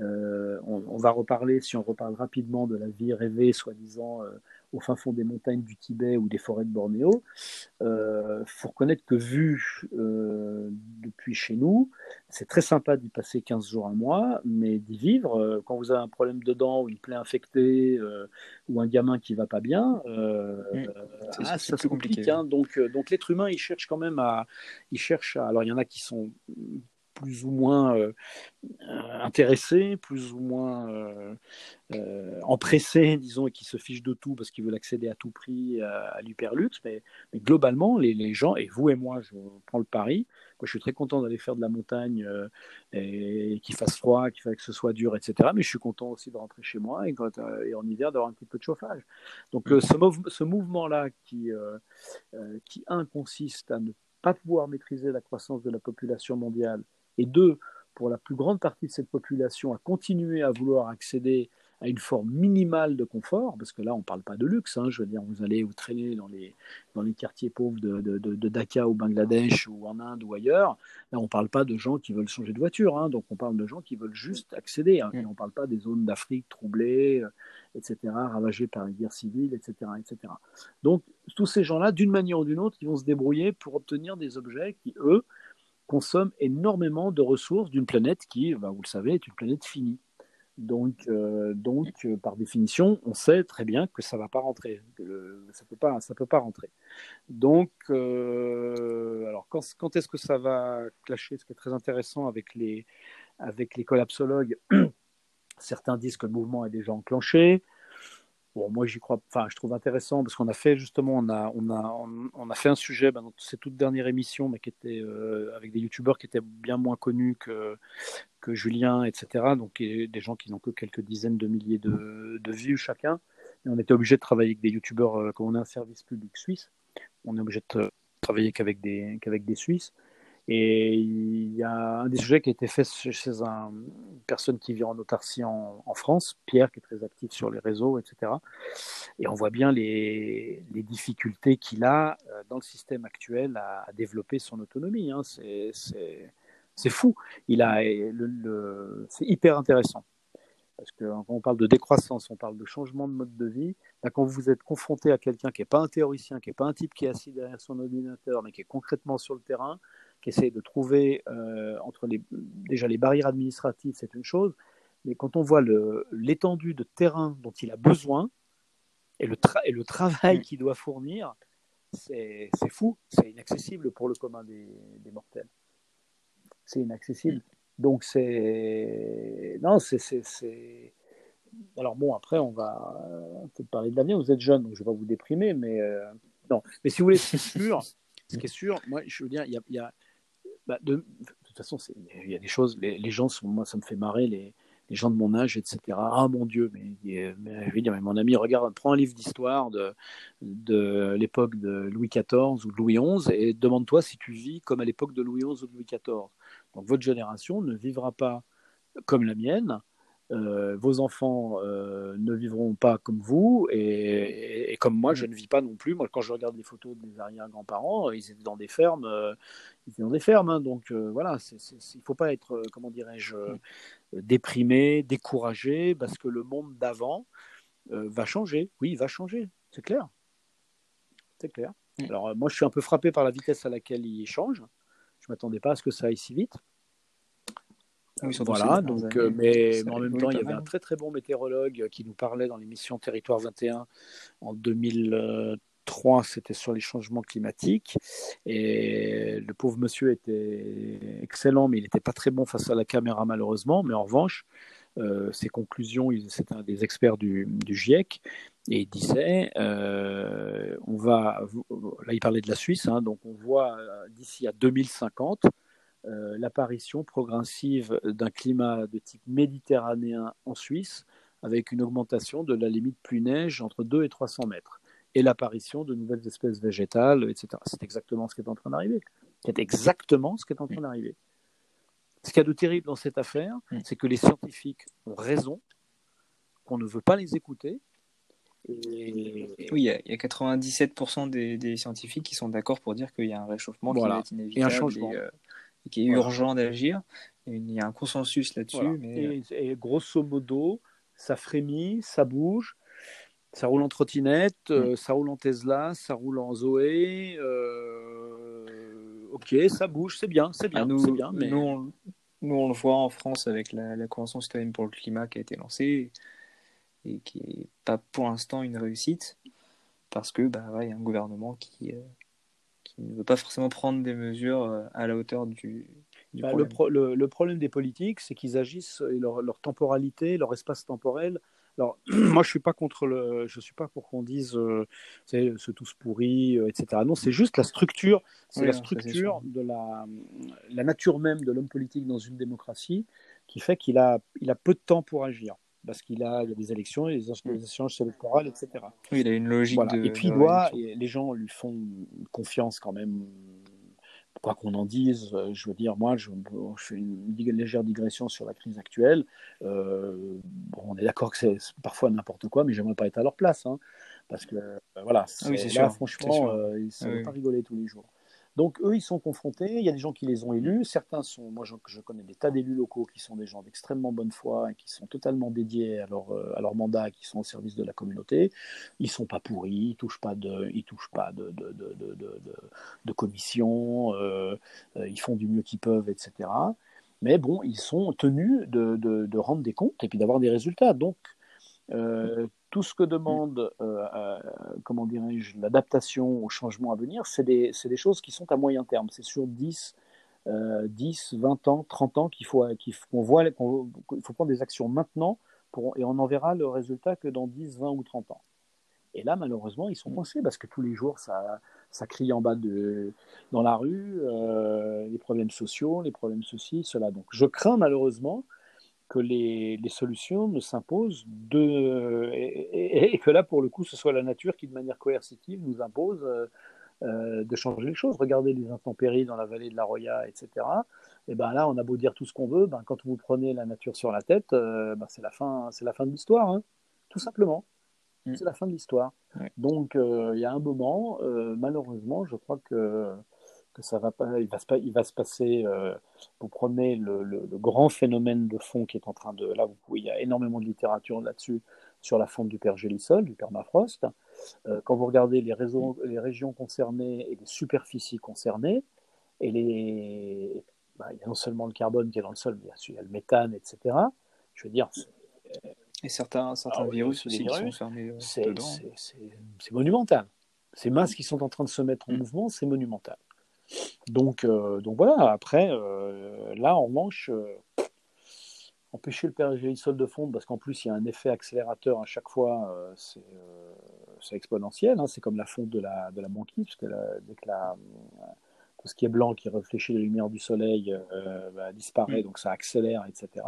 Euh, on, va reparler, si on reparle rapidement de la vie rêvée, soi-disant, euh, au fin fond des montagnes du Tibet ou des forêts de Bornéo, il euh, faut reconnaître que vu euh, depuis chez nous, c'est très sympa d'y passer 15 jours, un mois, mais d'y vivre, euh, quand vous avez un problème de dents ou une plaie infectée ou un gamin qui va pas bien, mmh. ah, ça se complique. Hein. donc, donc l'être humain, il cherche quand même à, il cherche à, alors il y en a qui sont plus ou moins euh, euh, intéressés, plus ou moins euh, empressés, disons, et qui se fichent de tout parce qu'ils veulent accéder à tout prix à, l'hyperluxe. Mais, mais, globalement, les, gens, et vous et moi, je prends le pari, moi, je suis très content d'aller faire de la montagne et, qu'il fasse froid, qu'il que ce soit dur, etc. Mais je suis content aussi de rentrer chez moi et, et en hiver d'avoir un petit peu de chauffage. Donc ce, ce mouvement-là qui, qui, un, consiste à ne pas pouvoir maîtriser la croissance de la population mondiale et deux, pour la plus grande partie de cette population, à continuer à vouloir accéder à une forme minimale de confort, parce que là, on ne parle pas de luxe, hein, je veux dire, vous allez vous traîner dans les, dans les quartiers pauvres de, de, de, Dhaka au Bangladesh ou en Inde ou ailleurs, là, on ne parle pas de gens qui veulent changer de voiture, hein, donc on parle de gens qui veulent juste accéder, hein, et on ne parle pas des zones d'Afrique troublées, euh, etc., ravagées par une guerre civile, etc., etc. Donc, tous ces gens-là, d'une manière ou d'une autre, ils vont se débrouiller pour obtenir des objets qui, eux, consomme énormément de ressources d'une planète qui, bah, vous le savez, est une planète finie. Donc, euh, euh, par définition, on sait très bien que ça ne va pas rentrer, ça peut pas, ça peut pas rentrer. Donc, euh, alors quand, quand est-ce que ça va clasher? Ce qui est très intéressant avec les, avec les collapsologues, [CLEARS THROAT] certains disent que le mouvement est déjà enclenché. Bon, moi, j'y crois. Enfin, je trouve intéressant parce qu'on a fait justement, on a, on a, on a fait un sujet ben, dans cette toute dernière émission, mais qui était euh, avec des youtubeurs qui étaient bien moins connus que, que Julien, etc. Donc, des gens qui n'ont que quelques dizaines de milliers de, de vues chacun. Et on était obligé de travailler avec des youtubeurs, euh, comme on a un service public suisse, on est obligé de travailler qu'avec des, qu'avec des Suisses. Et il y a un des sujets qui a été fait chez un, une personne qui vit en autarcie en, France, Pierre, qui est très actif sur les réseaux, etc. Et on voit bien les, difficultés qu'il a euh, dans le système actuel à, développer son autonomie. Hein. C'est fou. C'est hyper intéressant. Parce que quand on parle de décroissance, on parle de changement de mode de vie. Là, quand vous êtes confronté à quelqu'un qui n'est pas un théoricien, qui n'est pas un type qui est assis derrière son ordinateur, mais qui est concrètement sur le terrain, qui essaie de trouver euh, entre les, déjà les barrières administratives, c'est une chose, mais quand on voit l'étendue de terrain dont il a besoin et le, et le travail mm. qu'il doit fournir, c'est fou, c'est inaccessible pour le commun des, des mortels. C'est inaccessible. Mm. Donc c'est non, c'est alors bon après on va peut-être parler de l'avenir. Vous êtes jeune, donc je vais pas vous déprimer, mais euh, non. Mais si vous voulez, c'est sûr. ce qui est sûr, moi je veux dire, il y a bah, de, toute façon, il y a des choses, les, gens sont, moi, ça me fait marrer, les, les, gens de mon âge, etc. Ah mon Dieu, mais, mais, dire, mais mon ami, regarde, prends un livre d'histoire de, de l'époque de Louis XIV ou de Louis XI et demande-toi si tu vis comme à l'époque de Louis XI ou de Louis XIV. Donc votre génération ne vivra pas comme la mienne, euh, vos enfants euh, ne vivront pas comme vous et, comme moi, je ne vis pas non plus. Moi, quand je regarde les photos de mes arrière-grands-parents, ils étaient dans des fermes, euh, ils étaient dans des fermes. Hein. donc voilà, il ne faut pas être, comment dirais-je, déprimé, découragé, parce que le monde d'avant va changer. Oui, il va changer, c'est clair. C'est clair. Mm. Alors moi, je suis un peu frappé par la vitesse à laquelle il change. Je ne m'attendais pas à ce que ça aille si vite voilà, donc, euh, mais, en même temps, il y avait un très très bon météorologue qui nous parlait dans l'émission Territoire 21 en 2003, c'était sur les changements climatiques. Et le pauvre monsieur était excellent, mais il n'était pas très bon face à la caméra malheureusement. Mais en revanche, euh, ses conclusions, c'est un des experts du, du, GIEC, et il disait, euh, on va, là il parlait de la Suisse, hein, donc on voit d'ici à 2050 euh, l'apparition progressive d'un climat de type méditerranéen en Suisse, avec une augmentation de la limite pluie-neige entre 2 et 300 mètres, et l'apparition de nouvelles espèces végétales, etc. C'est exactement ce qui est en train d'arriver. C'est exactement ce qui est en train d'arriver. Ce qu'il y a de terrible dans cette affaire, c'est que les scientifiques ont raison, qu'on ne veut pas les écouter. Oui, il y, a, 97% des, scientifiques qui sont d'accord pour dire qu'il y a un réchauffement qui est inévitable. Et un changement. Euh, qui est urgent d'agir. Il y a un consensus là-dessus. Mais... Et, grosso modo, ça frémit, ça bouge, ça roule en trottinette, euh, mm. ça roule en Tesla, ça roule en Zoé. Euh, ok, ça bouge, c'est bien, c'est bien, nous, bien. Mais... Nous on, le voit en France avec la, la Convention citoyenne pour le climat qui a été lancée et qui n'est pas pour l'instant une réussite parce que bah, il y a un gouvernement qui, euh, ne veut pas forcément prendre des mesures euh, à la hauteur du, bah, problème. Le, problème des politiques, c'est qu'ils agissent, et leur, leur, temporalité, leur espace temporel. Alors, [CLEARS THROAT] moi, je suis pas contre le, je suis pas pour qu'on dise, euh, c'est tous pourris, euh, etc. Non, c'est juste la structure, c'est la structure de la, la nature même de l'homme politique dans une démocratie qui fait qu'il a, il a peu de temps pour agir parce qu'il a, il y a des élections, et des mm. échanges électorales, etc. Oui, il a une logique. De, et puis il doit, les gens lui font confiance quand même, quoi qu'on en dise. Euh, je veux dire, moi, je, fais une légère digression sur la crise actuelle. Euh, bon, on est d'accord que c'est parfois n'importe quoi, mais j'aimerais pas être à leur place, hein, parce que euh, voilà, ah oui, là, sûr, franchement, ça ne ah pas rigoler tous les jours. Donc eux, ils sont confrontés, il y a des gens qui les ont élus, certains sont, moi je, connais des tas d'élus locaux qui sont des gens d'extrêmement bonne foi et qui sont totalement dédiés à leur, euh, à leur mandat, qui sont au service de la communauté. Ils sont pas pourris, ils touchent pas de, ils touchent pas de, de, de, de commission, euh, euh, ils font du mieux qu'ils peuvent, etc. Mais bon, ils sont tenus de, rendre des comptes et puis d'avoir des résultats. Donc, tout ce que demande, euh, euh, comment dirais-je, l'adaptation au changement à venir, c'est des, des, choses qui sont à moyen terme. C'est sur 10, 10, 20 ans, 30 ans qu'il faut, qu'on voit, faut prendre des actions maintenant pour, et on n'en verra le résultat que dans 10, 20 ou 30 ans. Et là, malheureusement, ils sont coincés parce que tous les jours, ça, ça crie en bas de, dans la rue, euh, les problèmes sociaux, les problèmes ceci, cela. Donc, je crains malheureusement que les, les solutions ne s'imposent de, et, que là, pour le coup, ce soit la nature qui, de manière coercitive, nous impose euh, euh, de changer les choses. Regardez les intempéries dans la vallée de la Roya, etc. Et ben là, on a beau dire tout ce qu'on veut, ben, quand vous prenez la nature sur la tête, ben, c'est la fin, c'est la fin de l'histoire, hein, tout simplement. Mm. C'est la fin de l'histoire. Donc, euh, il y a un moment, euh, malheureusement, je crois que, que ça va pas, il va se, il va se passer. Euh, vous prenez le, le, grand phénomène de fond qui est en train de. Là, vous pouvez, il y a énormément de littérature là-dessus, sur la fonte du pergélisol, du permafrost. quand vous regardez les, réseaux, les régions concernées et les superficies concernées, et les, bah, il y a non seulement le carbone qui est dans le sol, mais il y a le méthane, etc. Je veux dire, et certains, certains ah virus aussi qui sont fermés euh. C'est monumental. Ces masses qui sont en train de se mettre en mouvement, c'est monumental. Donc, euh, donc voilà, après, euh, là, en revanche, empêcher le périgélisol de fondre, parce qu'en plus, il y a un effet accélérateur à chaque fois, c'est exponentiel. Hein, c'est comme la fonte de la, de la banquise, parce que dès que la, tout ce qui est blanc qui réfléchit la lumière du soleil bah, disparaît, mm. donc ça accélère, etc.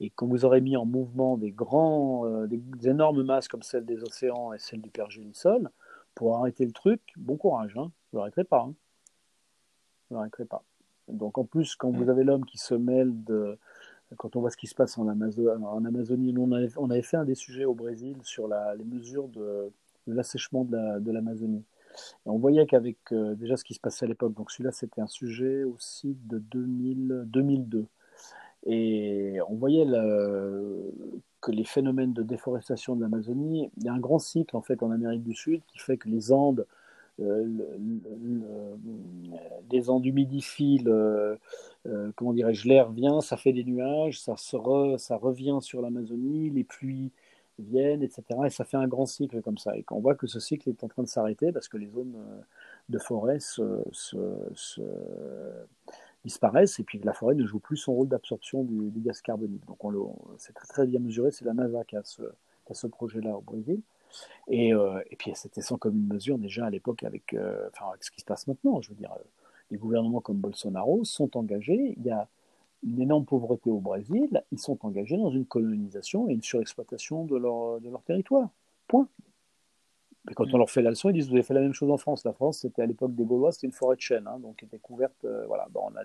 Et quand vous aurez mis en mouvement des grands, euh, des, énormes masses comme celle des océans et celle du pergélisol, pour arrêter le truc, bon courage, hein. vous l'arrêterez pas. Hein. Vous l'arrêterez pas. Donc en plus, quand vous avez l'homme qui se mêle de, quand on voit ce qui se passe en, en Amazonie, nous on avait, on avait, fait un des sujets au Brésil sur la, les mesures de, l'assèchement de l'Amazonie. on voyait qu'avec euh, déjà ce qui se passait à l'époque, donc celui-là c'était un sujet aussi de 2000, 2002. Et on voyait que les phénomènes de déforestation de l'Amazonie, il y a un grand cycle en fait en Amérique du Sud qui fait que les Andes, euh, les Andes humidifient, euh, comment dirais-je, l'air vient, ça fait des nuages, ça, ça revient sur l'Amazonie, les pluies viennent, etc. Et ça fait un grand cycle comme ça. Et qu'on voit que ce cycle est en train de s'arrêter parce que les zones de forêt se, se disparaissent et puis la forêt ne joue plus son rôle d'absorption du, gaz carbonique. Donc c'est très, très bien mesuré, c'est la NASA qui a ce projet-là au Brésil. Et, euh, et puis c'était sans commune mesure déjà à l'époque avec, euh, enfin, ce qui se passe maintenant. Je veux dire, les gouvernements comme Bolsonaro sont engagés. Il y a une énorme pauvreté au Brésil. Ils sont engagés dans une colonisation et une surexploitation de leur, de leur territoire. Point. Mais quand on leur fait la leçon, ils disent Vous avez fait la même chose en France. La France, c'était à l'époque des Gaulois, c'était une forêt de chêne, hein, donc était couverte. Euh, voilà, bon, on, a,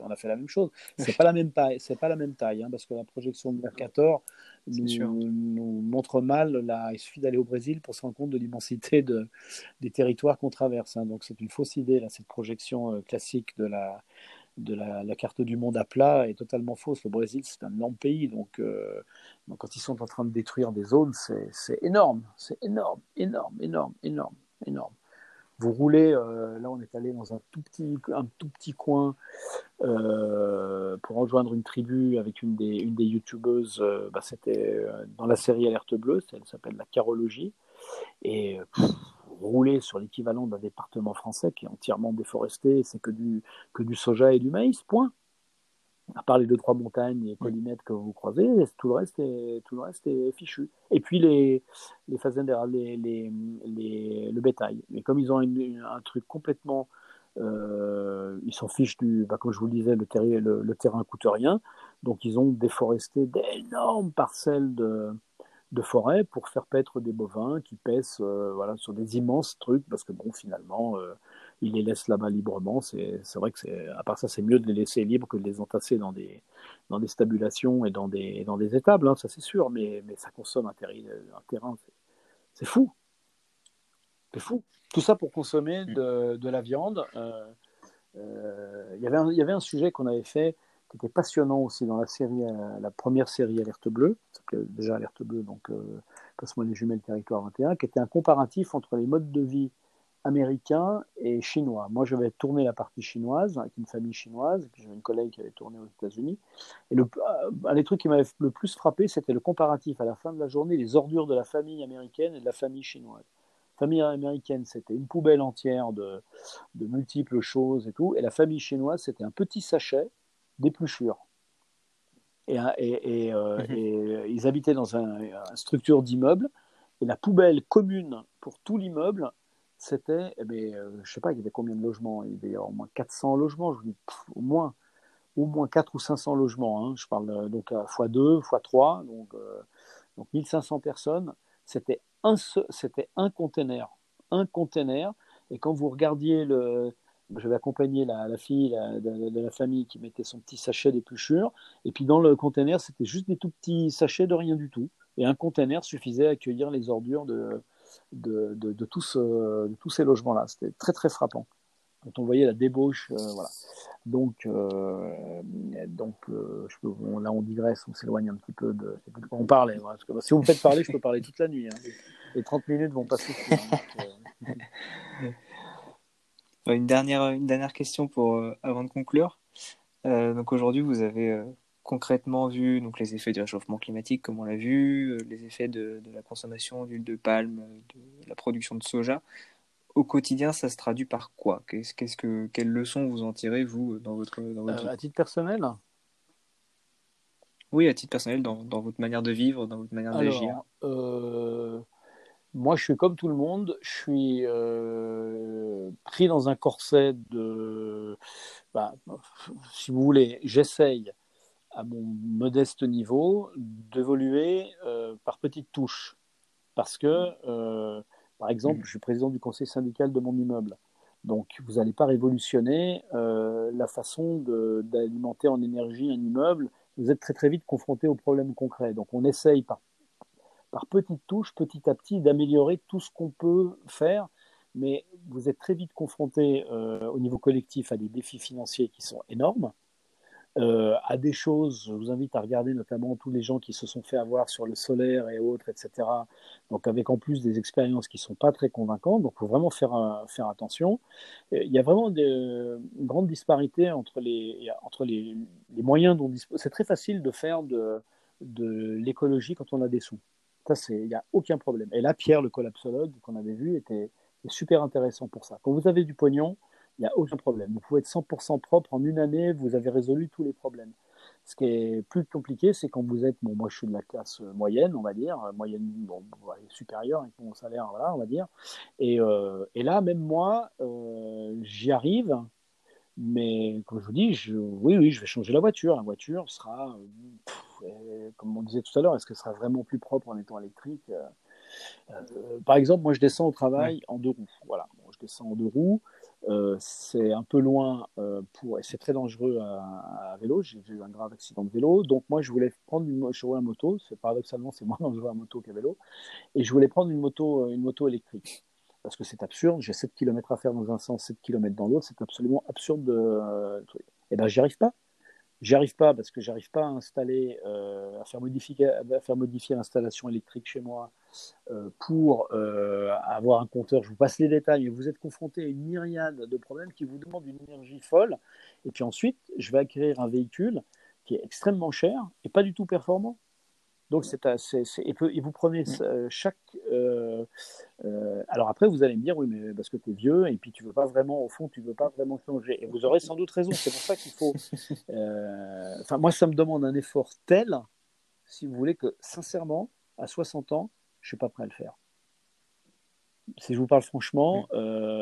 on, a, fait la même chose. C'est pas la même taille, c'est pas la même taille, hein, parce que la projection de Mercator nous, nous, montre mal. Là, il suffit d'aller au Brésil pour se rendre compte de l'immensité de, des territoires qu'on traverse. Hein. donc c'est une fausse idée, là, cette projection euh, classique de la, de la, carte du monde à plat est totalement fausse. Le Brésil, c'est un énorme pays, donc, euh, quand ils sont en train de détruire des zones, c'est énorme, c'est énorme, énorme, énorme, énorme, énorme. Vous roulez, euh, là on est allé dans un tout petit, un tout petit coin euh, pour rejoindre une tribu avec une des, une des youtubeuses, bah, c'était dans la série Alerte Bleue, elle s'appelle la Carologie, et rouler sur l'équivalent d'un département français qui est entièrement déforesté, c'est que du, que du soja et du maïs, point. À part les deux, trois montagnes et collinettes que vous croisez, tout le reste est, tout le reste est fichu. Et puis les, les les, les, les, le bétail. Mais comme ils ont un truc complètement. Euh, ils s'en fichent du. Bah, comme je vous le disais, le, terrain, le, le terrain coûte rien. Donc ils ont déforesté d'énormes parcelles de, de forêt pour faire paître des bovins qui pèsent euh, voilà, sur des immenses trucs, parce que bon, finalement, euh, ils les laissent là-bas librement. C'est vrai que, c'est à part ça, c'est mieux de les laisser libres que de les entasser dans des, dans des stabulations et dans des, dans des étables, hein, ça c'est sûr, mais, mais ça consomme un, un terrain. C'est fou. C'est fou. Tout ça pour consommer mm. de, de la viande. Euh, il y avait il y avait un sujet qu'on avait fait qui était passionnant aussi dans la série, euh, la première série Alerte Bleue, déjà Alerte Bleue, donc euh, Passe-moi les jumelles Territoire 21, qui était un comparatif entre les modes de vie américains et chinois. Moi, j'avais tourné la partie chinoise avec une famille chinoise, puis j'avais une collègue qui avait tourné aux États-Unis. Et le, euh, un des trucs qui m'avait le plus frappé, c'était le comparatif à la fin de la journée, les ordures de la famille américaine et de la famille chinoise famille américaine, c'était une poubelle entière de, multiples choses et tout. Et la famille chinoise, c'était un petit sachet d'épluchures. Et, et, mhm. ils habitaient dans un, une structure d'immeuble. Et la poubelle commune pour tout l'immeuble, c'était, eh ben, je ne sais pas, il y avait combien de logements? Il y avait au moins 400 logements, je vous dis, au moins au moins 4 ou 500 logements. Hein. Je parle euh, donc à x2, x3, donc, euh, donc 1500 personnes. C'était un, c'était un container. Un container. Et quand vous regardiez le. J'avais accompagné la, la fille de, la famille qui mettait son petit sachet d'épluchure. Et puis dans le container, c'était juste des tout petits sachets de rien du tout. Et un container suffisait à accueillir les ordures de, de, de, de tous, de tous ces logements-là. C'était très très frappant quand on voyait la débauche, euh, voilà. Donc, euh, donc euh, je peux, là on digresse, on s'éloigne un petit peu de, de quoi on parlait. Que, si vous me faites parler, je peux parler toute la nuit. Hein. Les 30 minutes vont passer. [LAUGHS] Hein, une dernière, une dernière question pour avant de conclure. donc aujourd'hui, vous avez concrètement vu donc les effets du réchauffement climatique, comme on l'a vu, les effets de, de la consommation d'huile de palme, de la production de soja au quotidien, ça se traduit par quoi? Qu'est-ce, qu'est-ce que, Quelles leçons vous en tirez, vous, dans votre, dans votre euh, À titre personnel? Oui, à titre personnel, dans, dans, votre manière de vivre, dans votre manière d'agir. Euh, moi, je suis comme tout le monde. Je suis euh, pris dans un corset de. Bah, si vous voulez, j'essaye à mon modeste niveau d'évoluer par petites touches. Parce que par exemple, mm. je suis président du conseil syndical de mon immeuble. Donc, vous n'allez pas révolutionner euh, la façon d'alimenter en énergie un immeuble. Vous êtes très très vite confronté aux problèmes concrets. Donc, on essaye par, par petites touches, petit à petit, d'améliorer tout ce qu'on peut faire. Mais vous êtes très vite confronté euh, au niveau collectif à des défis financiers qui sont énormes. Euh, à des choses. Je vous invite à regarder notamment tous les gens qui se sont fait avoir sur le solaire et autres, etc. Donc avec en plus des expériences qui ne sont pas très convaincantes. Donc il faut vraiment faire, euh, faire attention. Il y a vraiment une grande disparité entre les, entre les, les moyens dont C'est très facile de faire de, de l'écologie quand on a des sous. Ça, il n'y a aucun problème. Et là, Pierre, le collapsologue qu'on avait vu, était, super intéressant pour ça. Quand vous avez du pognon, il n'y a aucun problème. Vous pouvez être 100% propre en une année, vous avez résolu tous les problèmes. Ce qui est plus compliqué, c'est quand vous êtes, moi je suis de la classe moyenne, on va dire, moyenne, bon, supérieure avec mon salaire, voilà, on va dire. Et, euh, là, même moi, euh, j'y arrive, mais comme je vous dis, je, oui, oui, je vais changer la voiture. La voiture sera, euh, comme on disait tout à l'heure, est-ce qu'elle sera vraiment plus propre en étant électrique Par exemple, moi je descends au travail en deux roues. Voilà, je descends en deux roues. Euh, c'est un peu loin euh, pour, et c'est très dangereux à, vélo. J'ai eu un grave accident de vélo. Donc, moi, je voulais prendre une, je roule moto. C'est paradoxalement, c'est moins [LAUGHS] dangereux à moto qu'à vélo. Et je voulais prendre une moto, euh, une moto électrique. Parce que c'est absurde. J'ai 7 km à faire dans un sens, 7 km dans l'autre. C'est absolument absurde de. Et eh ben, j'y arrive pas. J'y arrive pas parce que j'arrive pas à installer, euh, à, faire modifier, à faire modifier l'installation électrique chez moi euh, pour euh, avoir un compteur. Je vous passe les détails. Vous êtes confronté à une myriade de problèmes qui vous demandent une énergie folle. Et puis ensuite, je vais acquérir un véhicule qui est extrêmement cher et pas du tout performant. Donc, c'est, et, vous prenez euh, chaque. Euh, euh, alors après, vous allez me dire, oui, mais parce que tu es vieux et puis tu veux pas vraiment, au fond, tu veux pas vraiment changer. Et vous aurez sans doute raison. C'est pour ça qu'il faut. [LAUGHS] Enfin, moi, ça me demande un effort tel, si vous voulez, que sincèrement, à 60 ans, je suis pas prêt à le faire. Si je vous parle franchement,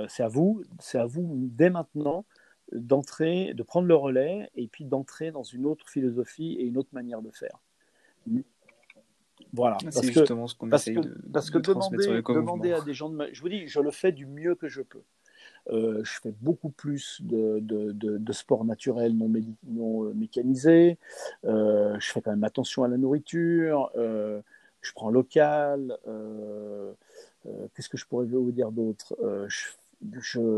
c'est à vous, c'est à vous dès maintenant d'entrer, de prendre le relais et puis d'entrer dans une autre philosophie et une autre manière de faire. Voilà. Ah, c'est justement ce qu'on essaye de, parce que demander, à des gens de je vous dis, je le fais du mieux que je peux. Euh, je fais beaucoup plus de, de, de, sport naturel non, non euh, mécanisé. Euh, je fais quand même attention à la nourriture. je prends local. Qu'est-ce que je pourrais vous dire d'autre?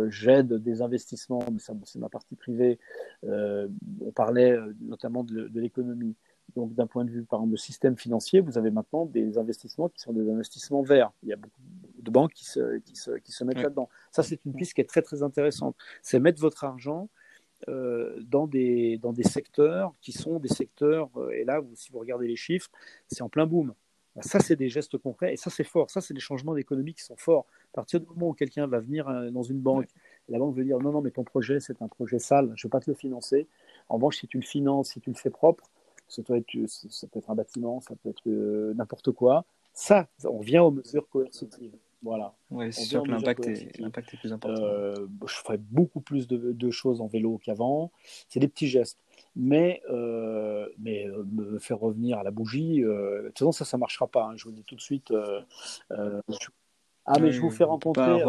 J'aide des investissements, mais ça, c'est ma partie privée. on parlait notamment de l'économie. Donc, d'un point de vue, par exemple, de système financier, vous avez maintenant des investissements qui sont des investissements verts. Il y a beaucoup de banques qui se, qui se, qui se mettent là-dedans. Ça, c'est une piste qui est très, très intéressante. C'est mettre votre argent euh, dans, des, dans des secteurs qui sont des secteurs, euh, et là, si vous regardez les chiffres, c'est en plein boom. Ça, c'est des gestes concrets et ça, c'est fort. Ça, c'est des changements d'économie qui sont forts. À partir du moment où quelqu'un va venir euh, dans une banque, la banque veut dire non, non, mais ton projet, c'est un projet sale, je ne veux pas te le financer. En revanche, si tu le finances, si tu le fais propre, ça peut être, ça peut être un bâtiment, ça peut être n'importe quoi. Ça, on vient aux mesures coercitives. Voilà. Ouais, c'est sûr que l'impact est, est, plus important. Euh, je ferais beaucoup plus de, de choses en vélo qu'avant. C'est des petits gestes. Mais, euh, mais euh, me faire revenir à la bougie, de toute façon, ça, ça ne marchera pas. Hein. Je vous dis tout de suite. ah, mais je vous fais rencontrer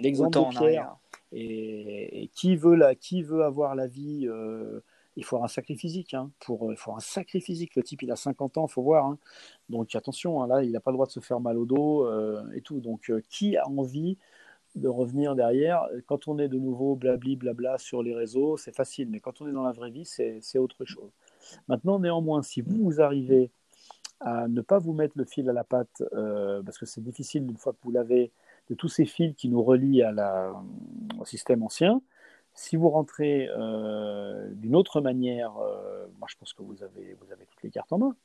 l'exemple de Pierre. Et, et, qui, veut la, qui veut avoir la vie il faut un sacré physique. Hein, pour, il faut un sacré physique. Le type, il a 50 ans, il faut voir. Hein. Donc attention, hein, là, il n'a pas le droit de se faire mal au dos euh, et tout. Donc euh, qui a envie de revenir derrière? Quand on est de nouveau blabli, blabla sur les réseaux, c'est facile. Mais quand on est dans la vraie vie, c'est autre chose. Maintenant, néanmoins, si vous, vous arrivez à ne pas vous mettre le fil à la patte, euh, parce que c'est difficile une fois que vous l'avez, de tous ces fils qui nous relient à la, au système ancien, si vous rentrez euh, d'une autre manière, euh, moi je pense que vous avez, vous avez toutes les cartes en main.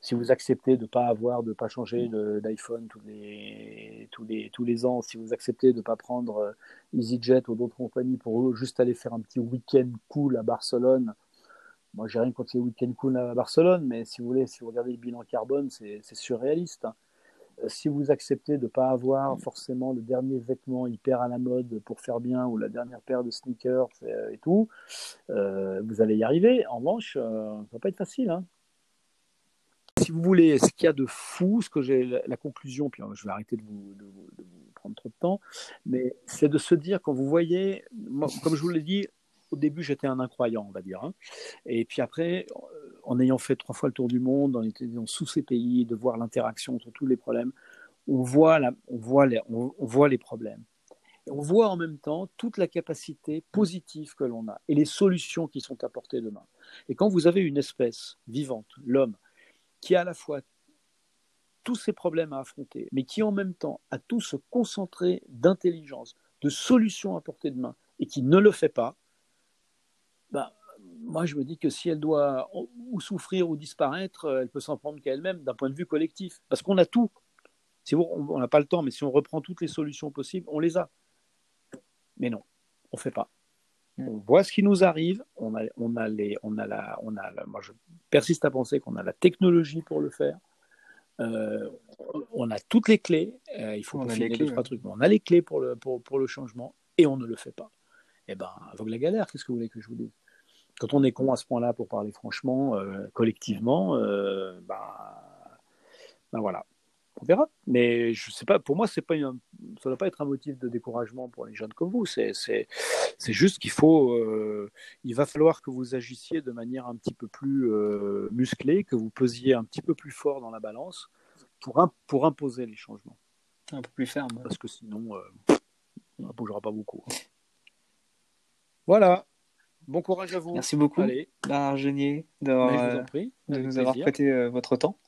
Si vous acceptez de ne pas avoir, de pas changer d'iPhone tous les, tous, les, tous les ans, si vous acceptez de ne pas prendre euh, EasyJet ou d'autres compagnies pour juste aller faire un petit week-end cool à Barcelone, moi j'ai rien contre les week-ends cool à Barcelone, mais si vous voulez, si vous regardez le bilan carbone, c'est surréaliste. Hein. Euh, si vous acceptez de ne pas avoir forcément le dernier vêtement hyper à la mode pour faire bien ou la dernière paire de sneakers euh, et, tout, euh, vous allez y arriver. En revanche, ça ne va pas être facile. Hein. Si vous voulez, ce qu'il y a de fou, ce que j'ai la, conclusion, puis je vais arrêter de vous, prendre trop de temps, mais c'est de se dire quand vous voyez, comme je vous l'ai dit, au début j'étais un incroyant, on va dire, hein. et puis après en ayant fait trois fois le tour du monde, en étant sous ces pays, de voir l'interaction entre tous les problèmes, on voit, on, voit les, on, voit les problèmes. Et on voit en même temps toute la capacité positive que l'on a et les solutions qui sont apportées demain. Et quand vous avez une espèce vivante, l'homme, qui a à la fois tous ces problèmes à affronter, mais qui en même temps a tout ce concentré d'intelligence, de solutions à portée de main, et qui ne le fait pas, ben, moi, je me dis que si elle doit ou souffrir ou disparaître, euh, elle peut s'en prendre qu'à elle-même d'un point de vue collectif. Parce qu'on a tout. Si on n'a pas le temps, mais si on reprend toutes les solutions possibles, on les a. Mais non, on ne fait pas. Mm. On voit ce qui nous arrive, on a, on a, les, on a, la, on a moi je persiste à penser qu'on a la technologie pour le faire. Euh, on a toutes les clés, euh, il faut qu'on les deux, trois trucs, mais on a les clés pour le, pour, pour le changement et on ne le fait pas. Eh ben, avec la galère, qu'est-ce que vous voulez que je vous dise? Quand on est con à ce point-là, pour parler franchement, euh, collectivement, euh, bah, bah, voilà, on verra. Mais je sais pas, pour moi, c'est pas ça ne doit pas être un motif de découragement pour les jeunes comme vous. C'est, juste qu'il faut, euh, il va falloir que vous agissiez de manière un petit peu plus musclée, que vous pesiez un petit peu plus fort dans la balance pour, pour imposer les changements. Un peu plus ferme. Parce que sinon, on ne bougera pas beaucoup. Voilà. Bon courage à vous. Merci beaucoup, Allez. Genier, de, nous avoir prêté euh, votre temps.